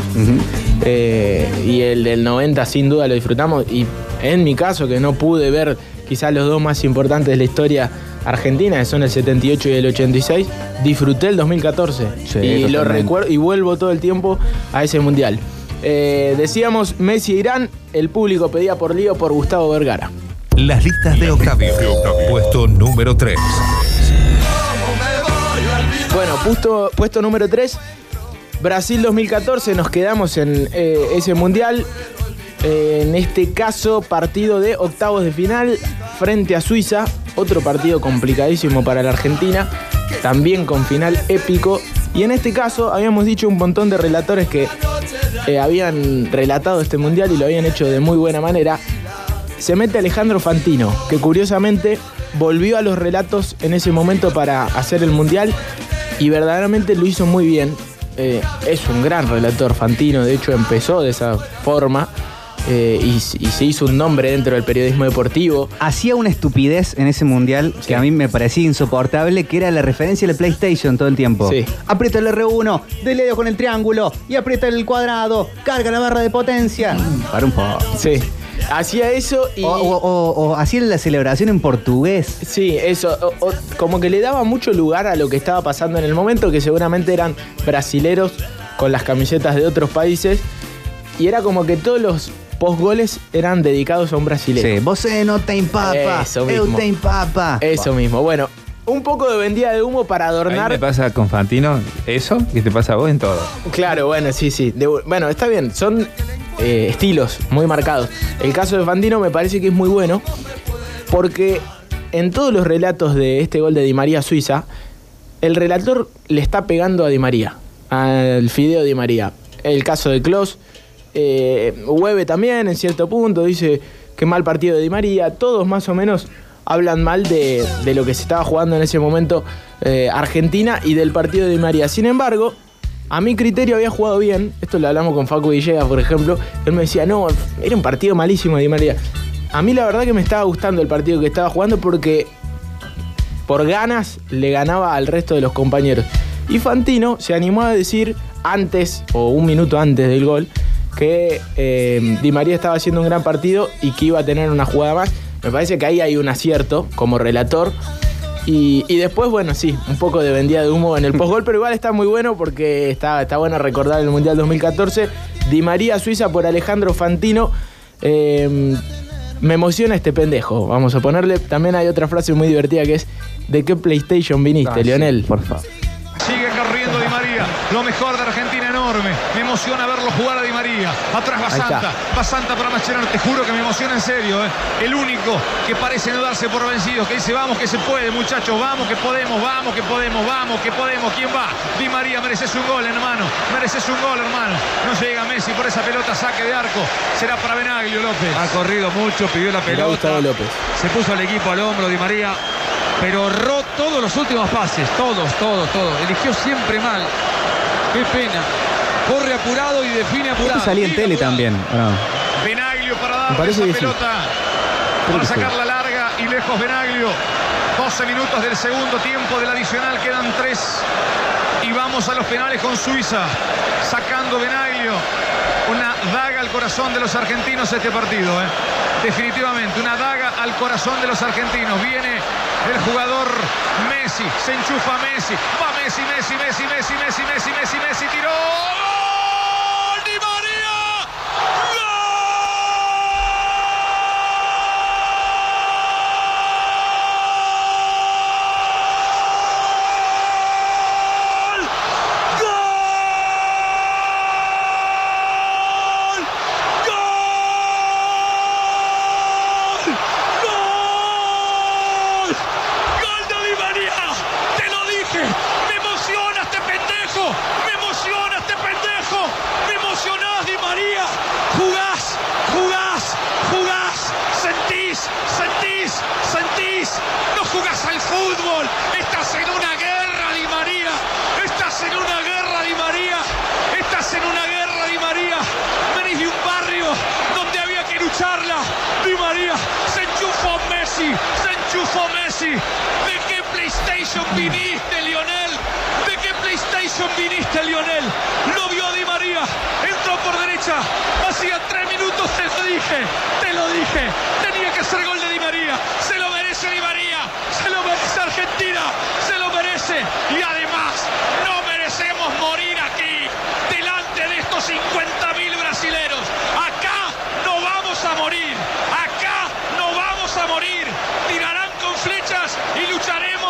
Eh, y el del 90 sin duda lo disfrutamos. Y en mi caso, que no pude ver quizás los dos más importantes de la historia argentina, que son el 78 y el 86, disfruté el 2014. Sí, y lo recuerdo y vuelvo todo el tiempo a ese mundial. Eh, decíamos Messi e Irán, el público pedía por lío por Gustavo Vergara. Las listas de Octavio. Puesto número 3. Bueno, puesto, puesto número 3, Brasil 2014, nos quedamos en eh, ese mundial. Eh, en este caso, partido de octavos de final frente a Suiza. Otro partido complicadísimo para la Argentina, también con final épico. Y en este caso, habíamos dicho un montón de relatores que eh, habían relatado este mundial y lo habían hecho de muy buena manera. Se mete Alejandro Fantino, que curiosamente volvió a los relatos en ese momento para hacer el mundial y verdaderamente lo hizo muy bien. Eh, es un gran relator Fantino, de hecho empezó de esa forma eh, y, y se hizo un nombre dentro del periodismo deportivo. Hacía una estupidez en ese mundial que a mí me parecía insoportable, que era la referencia a la PlayStation todo el tiempo. Sí. Aprieta el R1, dele dedo con el triángulo y aprieta el cuadrado, carga la barra de potencia. Para un poco. Sí. Hacía eso y. O, o- o- o hacía la celebración en portugués. Sí, eso. o- o- como que le daba mucho lugar a lo que estaba pasando en el momento, que seguramente eran brasileros con las camisetas de otros países. Y era como que todos los postgoles eran dedicados a un brasileño. Sí, vos no te empapa, Eso eu mismo. te. Eso mismo. Bueno, un poco de vendida de humo para adornar. me pasa con Fantino eso que te pasa a vos en todo. Claro, bueno, sí, sí. De- bueno, está bien. Son eh, estilos muy marcados. El caso de Fantino me parece que es muy bueno porque en todos los relatos de este gol de Di María Suiza el relator le está pegando a Di María, al fideo Di María. El caso de Klos, eh, Hueve también en cierto punto dice que mal partido de Di María, todos más o menos hablan mal de, de lo que se estaba jugando en ese momento eh, Argentina y del partido de Di María. Sin embargo, a mi criterio había jugado bien, esto lo hablamos con Facu Villegas, por ejemplo, él me decía, no, era un partido malísimo Di María. A mí la verdad que me estaba gustando el partido que estaba jugando porque por ganas le ganaba al resto de los compañeros. Y Fantino se animó a decir antes, o un minuto antes del gol, que eh, Di María estaba haciendo un gran partido y que iba a tener una jugada más. Me parece que ahí hay un acierto como relator. Y, y después, bueno, sí, un poco de vendida de humo en el postgol, pero igual está muy bueno porque está, está bueno recordar el Mundial 2014. Di María Suiza por Alejandro Fantino. Eh, me emociona este pendejo, vamos a ponerle. También hay otra frase muy divertida que es: ¿De qué PlayStation viniste, Ah, sí, Lionel? por favor. Sigue corriendo Di María. Lo mejor de Argentina enorme. Me emociona verlo jugar a Di María. Atrás va Ahí está. Santa. Va Santa para Mascherano. Te juro que me emociona en serio. ¿eh? El único que parece no darse por vencido. Que dice, vamos que se puede, muchachos. Vamos que podemos, vamos que podemos, vamos que podemos. ¿Quién va? Di María, mereces un gol, hermano. Mereces un gol, hermano. No llega Messi por esa pelota. Saque de arco. Será para Benaglio López. Ha corrido mucho, pidió la pelota. López. Se puso al equipo al hombro Di María, pero erró todos los últimos pases, todos, todos, todos. Eligió siempre mal. Qué pena. Corre apurado y define apurado. Esto salía en tele también. Benaglio para darle parece esa sí. pelota. Creo Para sí. sacarla larga y lejos Benaglio. 12 minutos del segundo tiempo del adicional, quedan 3. Y vamos a los penales con Suiza. Sacando Benaglio. Una daga al corazón de los argentinos este partido. ¿eh? Definitivamente, una daga al corazón de los argentinos. Viene el jugador Messi. Se enchufa Messi. Va Messi, Messi, Messi, Messi, Messi, Messi, Messi, Messi. Tiró. ¡Gol! ¡Di María! ¡Gol! ¡Gol de Di María! ¡Te lo dije! ¡Me emociona este pendejo! ¡Me emociona este pendejo! ¡Me emocionás, Di María! ¡Jugás! ¡Jugás! ¡Jugás! ¡Sentís! ¡Sentís! ¡Sentís! ¡No jugás al fútbol! ¡Estás en una guerra, Di María! ¡Estás en una guerra, Di María! ¡Estás en una guerra, Di María! Venís de un barrio donde había que lucharla. Di María se enchufó Messi, se enchufó Messi. ¿De qué Viniste, Lionel? ¿De qué PlayStation viniste, Lionel? Lo vio Di María, entró por derecha. Hacía tres minutos te lo dije, te lo dije. Tenía que ser gol de Di María. Se lo merece Di María, se lo merece Argentina, se lo merece. Y además, no merecemos morir aquí, delante de estos 50.000 brasileros. Acá no vamos a morir, acá no vamos a morir. Tirarán con flechas y lucharemos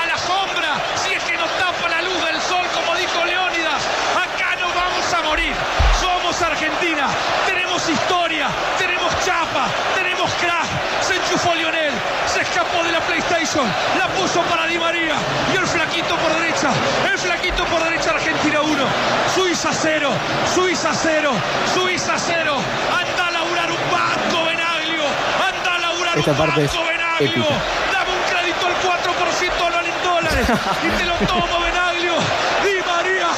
a la sombra si es que nos tapa la luz del sol, como dijo Leónidas. Acá no vamos a morir. Somos Argentina, tenemos historia, tenemos chapa, tenemos crack. Se enchufó Lionel, se escapó de la PlayStation, la puso para Di María y el flaquito por derecha, el flaquito por derecha Argentina 1, Suiza 0, Suiza 0, Suiza 0. Anda a laburar un banco, Benaglio, anda a laburar Esta un parte es banco, Benaglio. épica. Dame un crédito al 4% y te lo tomo, Benaglio. Di María,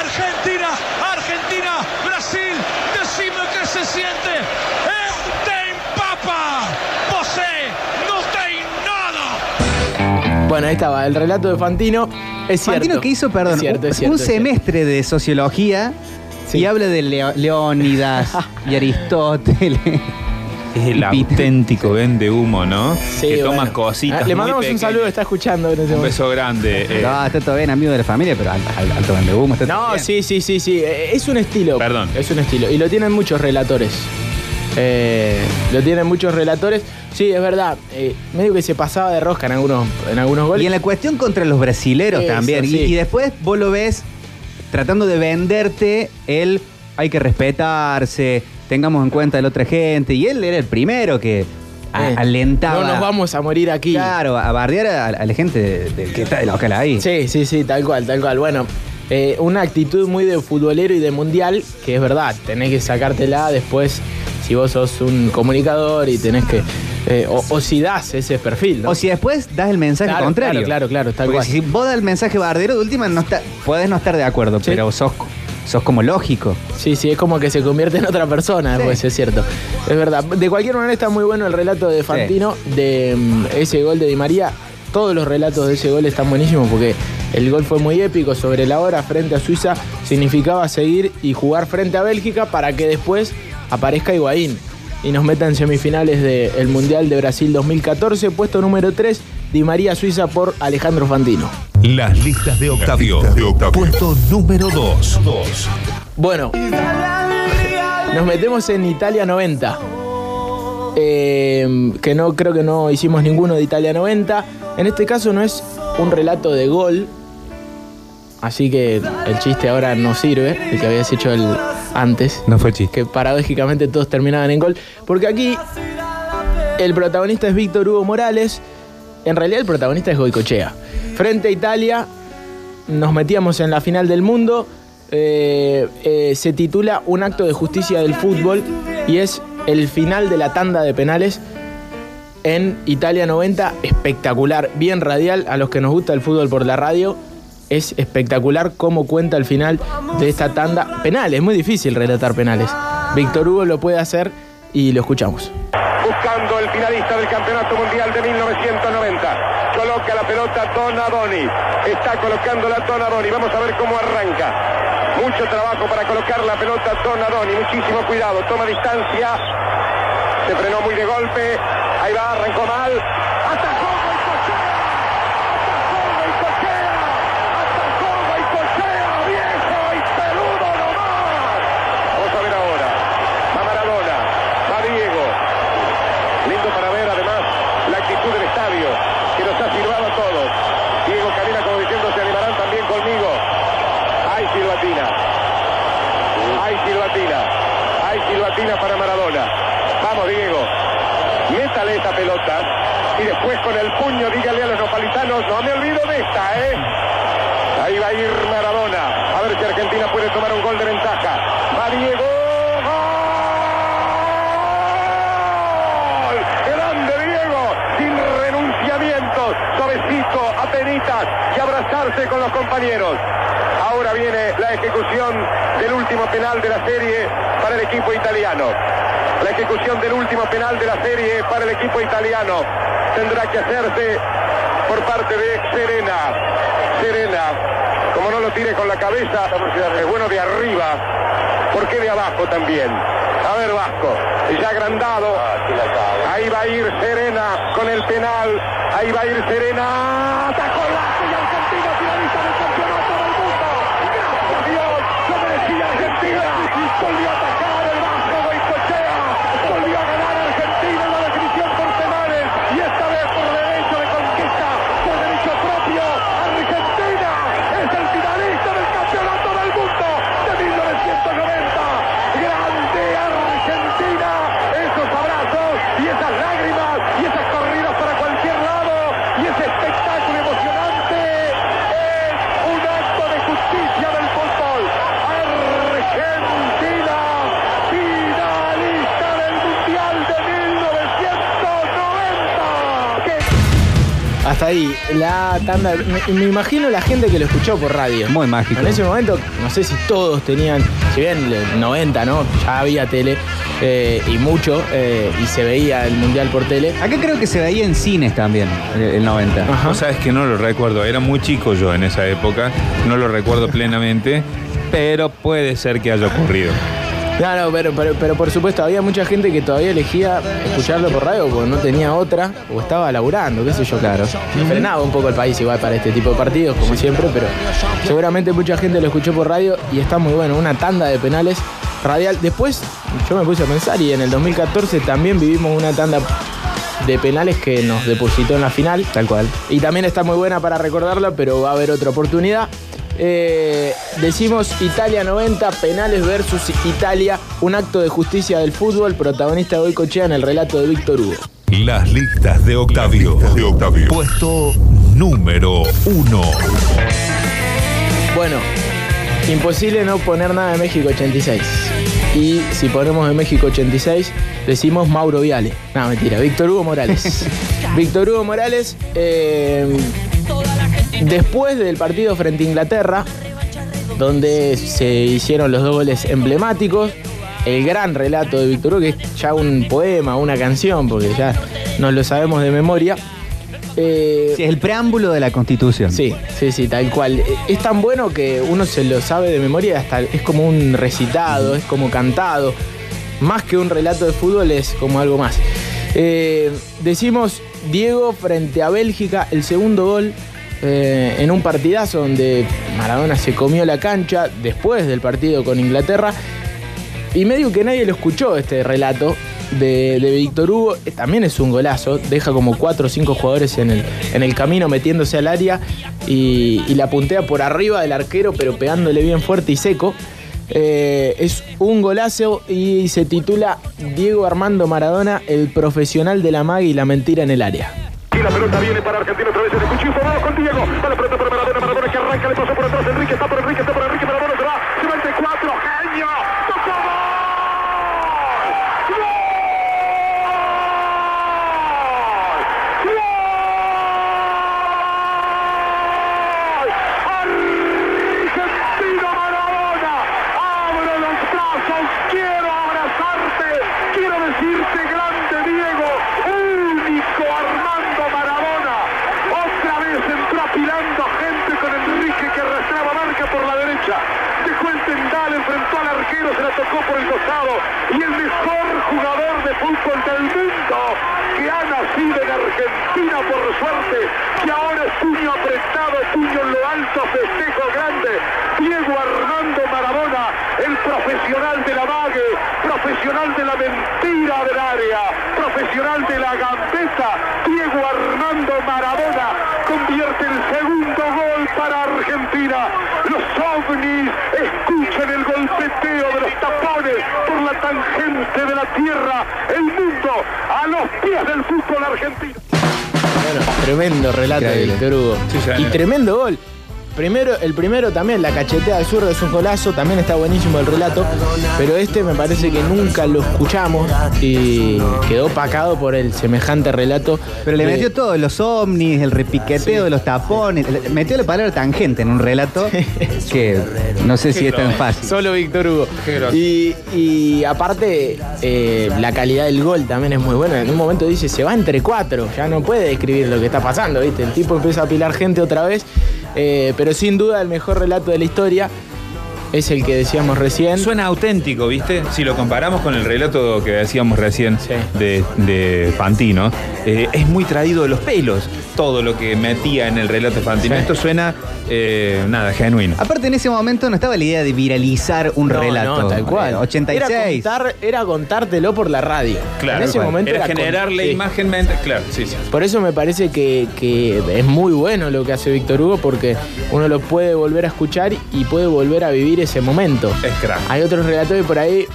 Argentina, Argentina, Brasil. Decime qué se siente. ¡Eh, te empapa! Posee, no te nada. Bueno, ahí estaba, el relato de Fantino. Es cierto. Fantino que hizo, perdón, Es cierto, un, es cierto, un es cierto. semestre de sociología y habla de Leónidas y Aristóteles. Es el auténtico vende humo, ¿no? Sí, que toma bueno. cositas. Ah, Le muy mandamos un saludo, está escuchando en ese Un beso grande. eh. No, está todo bien, amigo de la familia, pero alto, alto, vende humo, está todo No, bien. sí, sí, sí, sí. Eh, Es un estilo. Perdón. Es un estilo. Y lo tienen muchos relatores. Eh, lo tienen muchos relatores. Sí, es verdad. eh, medio que se pasaba de rosca en algunos, en algunos goles. Y en la cuestión contra los brasileros Eso, también. Y, después vos lo ves tratando de venderte el hay que respetarse, tengamos en cuenta a la otra gente. Y él era el primero que a- Eh, alentaba. No nos vamos a morir aquí. Claro, a bardear a, a la gente de- de- que está de local ahí. Sí, sí, sí, tal cual, tal cual. Bueno, eh, una actitud muy de futbolero y de mundial, que es verdad, tenés que sacártela después si vos sos un comunicador y tenés que. eh, o, o si das ese perfil, ¿no? O si después das el mensaje Claro, contrario. claro, claro, claro, tal Porque cual. si vos das el mensaje bardero, de última no está, podés no estar de acuerdo, pero sos, sos como lógico. Sí, sí, es como que se convierte en otra persona después, es cierto. Es verdad. De cualquier manera está muy bueno el relato de Fantino de mm, ese gol de Di María. Todos los relatos de ese gol están buenísimos porque el gol fue muy épico sobre la hora frente a Suiza. Significaba seguir y jugar frente a Bélgica para que después aparezca Higuaín y nos meta en semifinales del Mundial de Brasil 2014. Puesto número 3, Di María Suiza por Alejandro Fantino. Las listas de Octavio. Puesto número 2. Bueno, nos metemos en Italia 90. Eh, que no creo que no hicimos ninguno de Italia 90. En este caso no es un relato de gol. Así que el chiste ahora no sirve, el que habías hecho el antes. No fue chiste. Que paradójicamente todos terminaban en gol. Porque aquí el protagonista es Víctor Hugo Morales. En realidad el protagonista es Goicochea. Frente a Italia, nos metíamos en la final del mundo. eh, eh, se titula Un acto de justicia del fútbol y es el final de la tanda de penales en Italia 90. Espectacular, bien radial. A los que nos gusta el fútbol por la radio, es espectacular cómo cuenta el final de esta tanda. Penales, es muy difícil relatar penales. Víctor Hugo lo puede hacer y lo escuchamos. Buscando el finalista del Campeonato Mundial de 1990. Coloca la pelota Donadoni. Está colocando la Donadoni. Vamos a ver cómo arranca. Mucho trabajo para colocar la pelota Donadoni. Muchísimo cuidado. Toma distancia. Se frenó muy de golpe. Ahí va, arrancó mal. Atajó Goicoechea. Atajó Goicoechea. Atajó Goicoechea. Viejo y peludo nomás. Vamos a ver ahora. Va Maradona. Va Diego. Lindo para ver además la actitud del estadio que nos ha silbado a todos. Diego camina como diciendo se animarán también conmigo. Hay silbatina. Hay silbatina. Hay silbatina para Maradona. Vamos Diego. Métale esta pelota. Y después con el puño dígale a los nopalitanos, no me olvido de esta, ¿eh? Ahí va a ir Maradona. A ver si Argentina puede tomar un gol de ventaja. Va Diego. ¡Gol! Grande Diego, sin renunciamientos, suavecito, apenitas con los compañeros. Ahora viene la ejecución del último penal de la serie para el equipo italiano. La ejecución del último penal de la serie para el equipo italiano tendrá que hacerse por parte de Serena. Serena, como no lo tire con la cabeza, es bueno de arriba. ¿Por qué de abajo también? A ver, Vasco, ya agrandado. Ahí va a ir Serena con el penal. Ahí va a ir Serena. Tanda. Me, me imagino la gente que lo escuchó por radio. Muy mágico. En ese momento, no sé si todos tenían, si bien el 90, ¿no? Ya había tele eh, y mucho, eh, y se veía el mundial por tele. Acá creo que se veía en cines también, el, el 90. Vos sabes que no lo recuerdo, era muy chico yo en esa época, no lo recuerdo plenamente, pero puede ser que haya ocurrido. No, no, pero, pero, pero por supuesto, había mucha gente que todavía elegía escucharlo por radio porque no tenía otra o estaba laburando, qué sé yo. Claro. Frenaba un poco el país igual para este tipo de partidos, como siempre, pero seguramente mucha gente lo escuchó por radio y está muy bueno. Una tanda de penales radial. Después yo me puse a pensar y en el 2014 también vivimos una tanda de penales que nos depositó en la final. Tal cual. Y también está muy buena para recordarla, pero va a haber otra oportunidad. Eh, decimos Italia 90, penales versus Italia, un acto de justicia del fútbol, protagonista de Cochea en el relato de Víctor Hugo. Las listas de Octavio. de Octavio. Puesto número uno. Bueno, imposible no poner nada de México 86. Y si ponemos de México 86, decimos Mauro Viale. No, mentira, Víctor Hugo Morales. Víctor Hugo Morales, eh, después del partido frente a Inglaterra, donde se hicieron los dos goles emblemáticos, el gran relato de Víctor Hugo, que es ya un poema, una canción, porque ya nos lo sabemos de memoria. Eh, Sí, es el preámbulo de la Constitución. Sí, sí, sí, tal cual. Es tan bueno que uno se lo sabe de memoria, hasta es como un recitado, es como cantado. Más que un relato de fútbol, es como algo más. Eh, decimos Diego frente a Bélgica, el segundo gol eh, en un partidazo donde Maradona se comió la cancha después del partido con Inglaterra. Y medio que nadie lo escuchó este relato de, de Víctor Hugo. Eh, También es un golazo. Deja como cuatro o cinco jugadores en el, en el camino metiéndose al área y, y la puntea por arriba del arquero, pero pegándole bien fuerte y seco. Eh, es un golazo y se titula Diego Armando Maradona, el profesional de la magia y la mentira en el área. Y la pelota viene para Argentina otra vez en el cuchillo formado con Diego. Va la pelota para Maradona, Maradona que arranca, le pasó por atrás Enrique, está por Enrique, está por Enrique, Maradona se va, se va entre cuatro, genio. ¡Tocó gol! ¡Gol! Argentina Maradona, abro los brazos, quiero abrazarte, quiero decirte grande Diego, único Armando Maradona, otra vez entró apilando gente con Enrique que arrastraba marca por la derecha, dejó el tendal, enfrentó al arquero, se tocó por el costado y el mejor jugador de fútbol del mundo que ha nacido en Argentina por suerte, que ahora es puño apretado, puño en lo alto, festejo grande, Diego Armando Maradona, el profesional de la mague, profesional de la mentira del área, profesional de la gambeta, Diego Armando Maradona convierte el segundo gol para Argentina. Los ovnis escuchan el golpeteo de los tapones por la tangente de la tierra, el mundo a los pies del fútbol argentino. Bueno, tremendo relato de. Víctor Hugo. y tremendo gol. Primero, el primero también, la cachetea al zurdo es un golazo, también está buenísimo el relato, pero este me parece que nunca lo escuchamos y quedó opacado por el semejante relato. Pero le de- metió todo, los ovnis, el repiqueteo de los tapones, metió la palabra tangente en un relato que no sé si es tan fácil. Solo Víctor Hugo. Y aparte, eh, la calidad del gol también es muy buena. En un momento dice, se va entre cuatro. Ya no puede describir lo que está pasando, ¿viste? El tipo empieza a apilar gente otra vez. Eh, pero sin duda el mejor relato de la historia es el que decíamos recién. Suena auténtico, ¿viste? Si lo comparamos con el relato que decíamos recién de, de Fantino, eh, es muy traído de los pelos todo lo que metía en el relato de Fantino. Sí. Esto suena, eh, nada, genuino. Aparte en ese momento no estaba la idea de viralizar un No, relato. no, tal cual. Eh, 86. Era, contar- era contártelo por la radio. Claro, en ese cual. momento era con- generarle sí. imagen mente. Claro, sí, sí. Por eso me parece que, que es muy bueno lo que hace Víctor Hugo porque uno lo puede volver a escuchar y puede volver a vivir ese momento. Es crack. Hay otros relatos que por ahí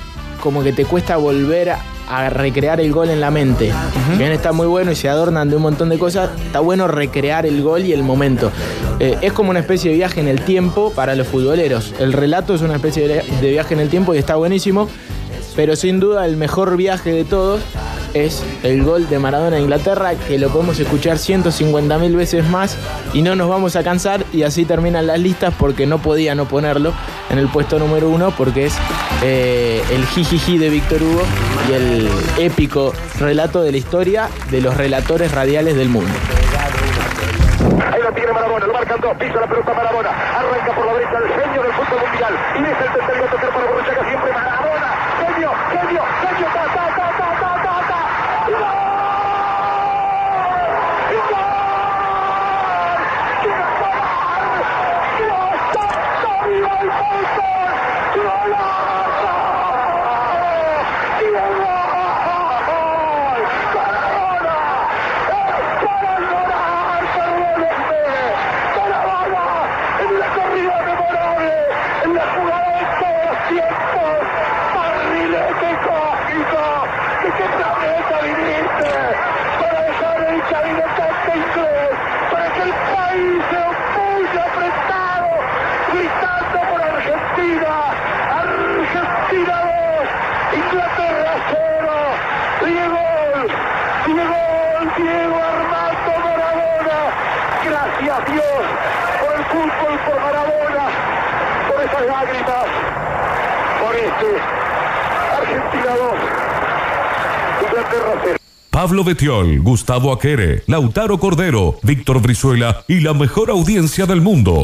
como que te cuesta volver a, a recrear el gol en la mente. Bien está muy bueno y se adornan de un montón de cosas, está bueno recrear el gol y el momento. Eh, es como una especie de viaje en el tiempo para los futboleros. El relato es una especie de viaje en el tiempo y está buenísimo, pero sin duda el mejor viaje de todos es el gol de Maradona a Inglaterra, que lo podemos escuchar 150 mil veces más y no nos vamos a cansar y así terminan las listas porque no podía no ponerlo en el puesto número uno porque es eh, el jijiji de Víctor Hugo y el épico relato de la historia de los relatores radiales del mundo. Ahí lo tiene Maradona, lo marcan dos, pisa la pelota Maradona, arranca por la derecha el genio del fútbol mundial y deja el tercero a tocar para Borruchaga siempre Maradona, genio, genio, genio, ta, ta, ta, ta, ta, ta, ta, y gol, y gol, y gol, Dios, ¡Viva el fútbol! ¡Golazo! ¡Y el gol! ¡Maradona! para llorar, perdónenme, para bala, en la corrida memorable, en la jugada de todos los tiempos, barrilete cósmico, que Dios, por el fútbol, por Maradona, por esas lágrimas, por este Argentina 2, Inglaterra 0. Pablo Betiol, Gustavo Aquere, Lautaro Cordero, Víctor Brizuela y la mejor audiencia del mundo.